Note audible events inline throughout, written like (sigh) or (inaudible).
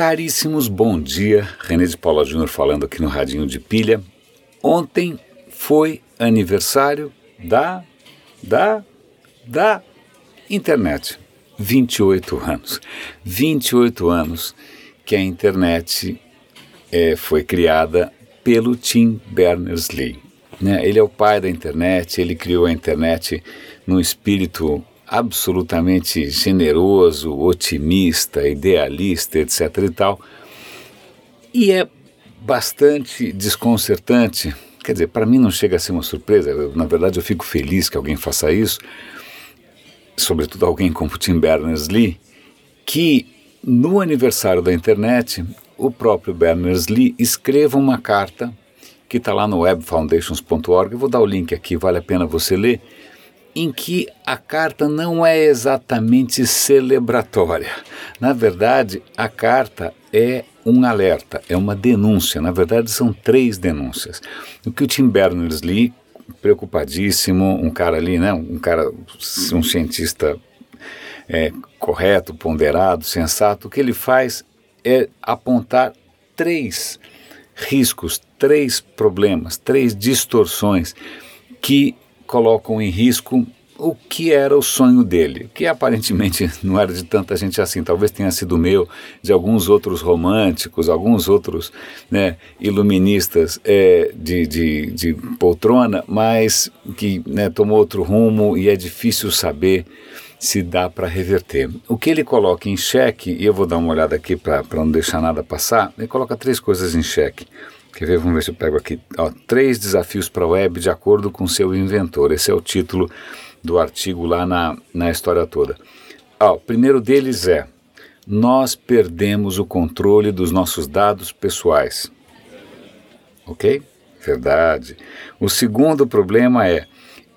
Caríssimos, bom dia. René de Paula Júnior falando aqui no Radinho de Pilha. Ontem foi aniversário da da da internet. 28 anos. 28 anos que a internet é, foi criada pelo Tim Berners-Lee. Né? Ele é o pai da internet, ele criou a internet num espírito absolutamente generoso, otimista, idealista, etc. e tal. E é bastante desconcertante. Quer dizer, para mim não chega a ser uma surpresa. Eu, na verdade, eu fico feliz que alguém faça isso, sobretudo alguém como Tim Berners-Lee, que no aniversário da internet, o próprio Berners-Lee escreva uma carta que está lá no webfoundations.org. Eu vou dar o link aqui, vale a pena você ler em que a carta não é exatamente celebratória. Na verdade, a carta é um alerta, é uma denúncia. Na verdade, são três denúncias. O que o Tim Berners-Lee, preocupadíssimo, um cara ali, né, um cara, um cientista é, correto, ponderado, sensato, o que ele faz é apontar três riscos, três problemas, três distorções que colocam em risco o que era o sonho dele, que aparentemente (laughs) não era de tanta gente assim, talvez tenha sido meu, de alguns outros românticos, alguns outros né, iluministas é, de, de, de, poltrona, mas que né, tomou outro rumo e é difícil saber se dá para reverter. O que ele coloca em xeque, e eu vou dar uma olhada aqui para não deixar nada passar, ele coloca três coisas em xeque. Quer ver? Vamos ver se eu pego aqui. Ó, três desafios para a web de acordo com seu inventor. Esse é o título do artigo lá na, na história toda. Ó, o primeiro deles é: Nós perdemos o controle dos nossos dados pessoais. Ok? Verdade. O segundo problema é: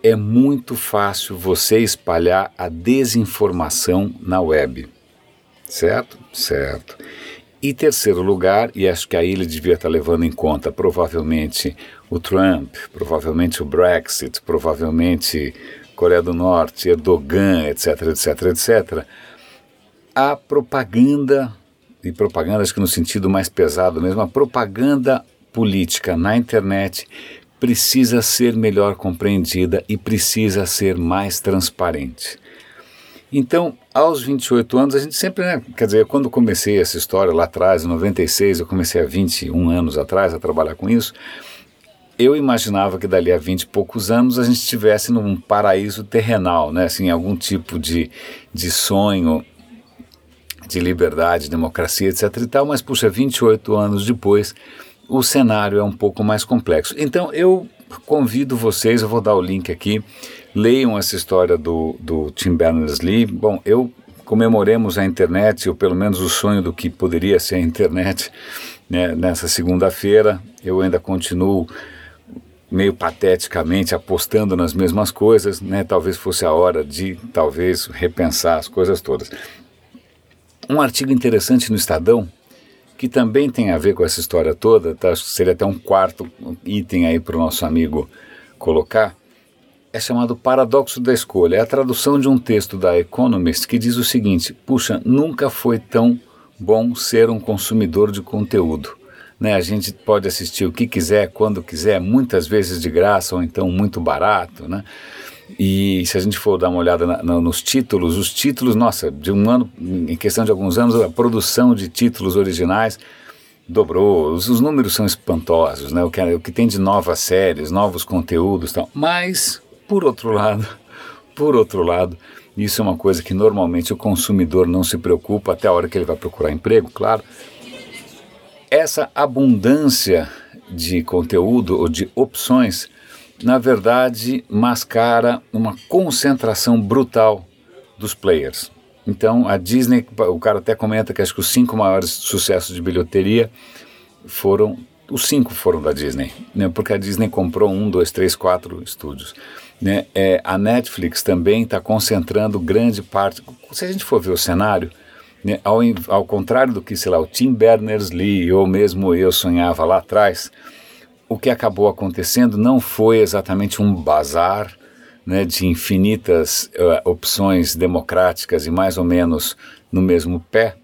é muito fácil você espalhar a desinformação na web. Certo? Certo. E terceiro lugar, e acho que aí ele devia estar levando em conta provavelmente o Trump, provavelmente o Brexit, provavelmente Coreia do Norte, Erdogan, etc, etc, etc, a propaganda, e propaganda acho que no sentido mais pesado mesmo, a propaganda política na internet precisa ser melhor compreendida e precisa ser mais transparente. Então, aos 28 anos, a gente sempre, né, quer dizer, quando comecei essa história lá atrás, em 96, eu comecei há 21 anos atrás a trabalhar com isso, eu imaginava que dali a 20 e poucos anos a gente estivesse num paraíso terrenal, né, assim, algum tipo de, de sonho de liberdade, democracia, etc e tal, mas puxa, 28 anos depois, o cenário é um pouco mais complexo. Então, eu convido vocês, eu vou dar o link aqui, leiam essa história do, do Tim Berners-Lee. Bom, eu comemoremos a internet, ou pelo menos o sonho do que poderia ser a internet, né, nessa segunda-feira. Eu ainda continuo meio pateticamente apostando nas mesmas coisas, né? Talvez fosse a hora de talvez repensar as coisas todas. Um artigo interessante no Estadão que também tem a ver com essa história toda, tá? seria até um quarto item aí para o nosso amigo colocar, é chamado Paradoxo da Escolha. É a tradução de um texto da Economist que diz o seguinte: puxa, nunca foi tão bom ser um consumidor de conteúdo. Né? A gente pode assistir o que quiser, quando quiser, muitas vezes de graça ou então muito barato. Né? E se a gente for dar uma olhada na, na, nos títulos, os títulos, nossa, de um ano, em questão de alguns anos, a produção de títulos originais dobrou, os, os números são espantosos, né? o, que, o que tem de novas séries, novos conteúdos tal. Mas por outro lado, por outro lado, isso é uma coisa que normalmente o consumidor não se preocupa até a hora que ele vai procurar emprego, claro. Essa abundância de conteúdo ou de opções, na verdade, mascara uma concentração brutal dos players. Então, a Disney, o cara até comenta que acho que os cinco maiores sucessos de bilheteria foram os cinco foram da Disney, né? porque a Disney comprou um, dois, três, quatro estúdios. Né? É, a Netflix também está concentrando grande parte. Se a gente for ver o cenário, né, ao, ao contrário do que, sei lá, o Tim Berners-Lee ou mesmo eu sonhava lá atrás, o que acabou acontecendo não foi exatamente um bazar né, de infinitas uh, opções democráticas e mais ou menos no mesmo pé,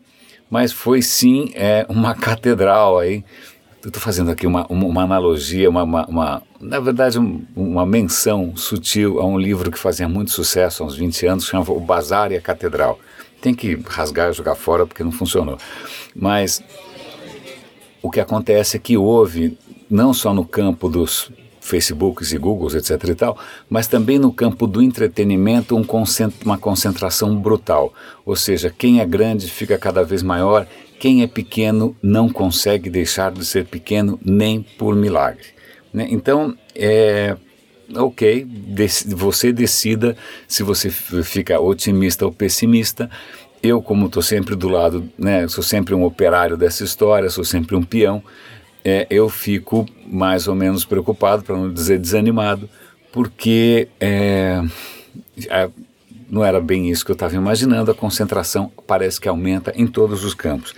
mas foi sim é, uma (laughs) catedral aí. Estou fazendo aqui uma, uma analogia, uma, uma, uma na verdade, um, uma menção sutil a um livro que fazia muito sucesso há uns 20 anos, chamava O Bazar e a Catedral. Tem que rasgar e jogar fora porque não funcionou. Mas o que acontece é que houve, não só no campo dos Facebooks e Googles, etc e tal, mas também no campo do entretenimento um uma concentração brutal. Ou seja, quem é grande fica cada vez maior, quem é pequeno não consegue deixar de ser pequeno nem por milagre. Né? Então, é, ok, você decida se você fica otimista ou pessimista. Eu, como estou sempre do lado, né, sou sempre um operário dessa história, sou sempre um peão, é, eu fico mais ou menos preocupado, para não dizer desanimado, porque é, não era bem isso que eu estava imaginando, a concentração parece que aumenta em todos os campos.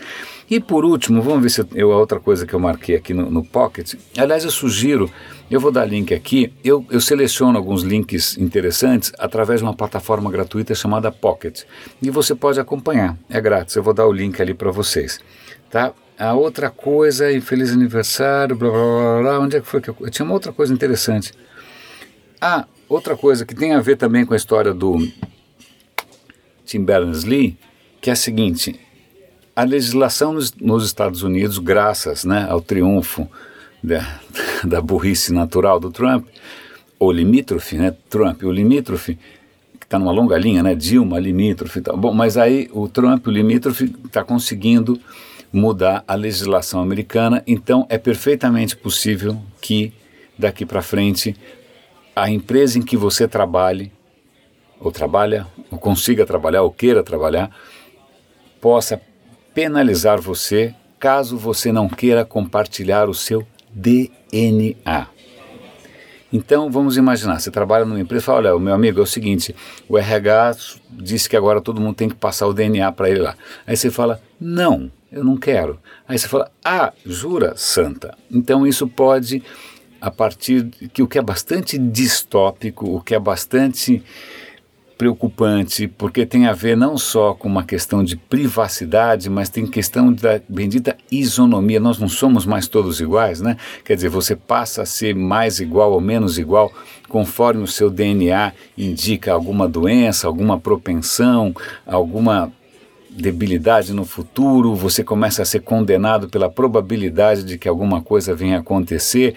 E por último, vamos ver se eu, a outra coisa que eu marquei aqui no, no Pocket. Aliás, eu sugiro, eu vou dar link aqui, eu, eu seleciono alguns links interessantes através de uma plataforma gratuita chamada Pocket. E você pode acompanhar, é grátis, eu vou dar o link ali para vocês. Tá? A outra coisa, e feliz aniversário, blá blá blá blá, onde é que foi que eu. Eu tinha uma outra coisa interessante. Ah, outra coisa que tem a ver também com a história do Tim Berners-Lee, que é a seguinte: a legislação nos, nos, Estados Unidos, graças né, ao triunfo da, da burrice natural do Trump, ou limítrofe, né, Trump, o limítrofe, que está numa longa linha, né, Dilma, limítrofe, tá, bom, mas aí o Trump, o limítrofe, está conseguindo mudar a legislação americana, então é perfeitamente possível que daqui para frente a empresa em que você trabalhe, ou trabalha, ou consiga trabalhar, ou queira trabalhar, possa penalizar você caso você não queira compartilhar o seu DNA. Então vamos imaginar, você trabalha numa empresa e fala, olha, meu amigo é o seguinte, o RH disse que agora todo mundo tem que passar o DNA para ele lá. Aí você fala, não, eu não quero. Aí você fala, ah, jura, santa. Então isso pode, a partir que o que é bastante distópico, o que é bastante preocupante, porque tem a ver não só com uma questão de privacidade, mas tem questão da bendita isonomia. Nós não somos mais todos iguais, né? Quer dizer, você passa a ser mais igual ou menos igual conforme o seu DNA indica alguma doença, alguma propensão, alguma debilidade no futuro, você começa a ser condenado pela probabilidade de que alguma coisa venha acontecer.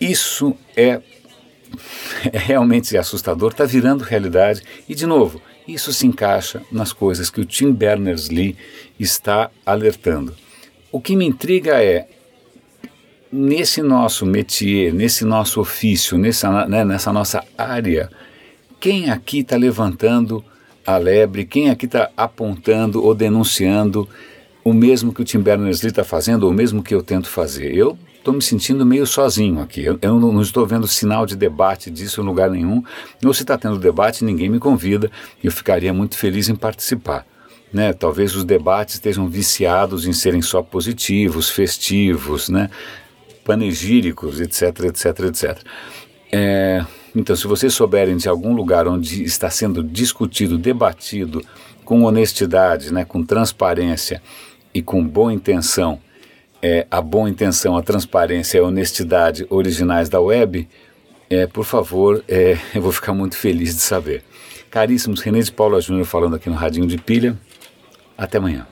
Isso é (laughs) é realmente assustador, está virando realidade. E, de novo, isso se encaixa nas coisas que o Tim Berners-Lee está alertando. O que me intriga é, nesse nosso métier, nesse nosso ofício, nessa, né, nessa nossa área, quem aqui está levantando a lebre, quem aqui está apontando ou denunciando o mesmo que o Tim Berners-Lee está fazendo, ou o mesmo que eu tento fazer? Eu estou me sentindo meio sozinho aqui. Eu, eu não, estou vendo sinal de debate disso em lugar nenhum. Ou se está tendo debate, ninguém me convida. Eu ficaria muito feliz em participar. Né? Talvez os debates estejam viciados em serem só positivos, festivos, né? panegíricos, etc, etc, etc. É, então, se vocês souberem de algum lugar onde está sendo discutido, debatido com honestidade, né, com transparência e com boa intenção, é, a boa intenção, a transparência e a honestidade originais da web, é, por favor, é, (laughs) eu vou ficar muito feliz de saber. Caríssimos, René de Paula Júnior falando aqui no Radinho de Pilha. Até amanhã.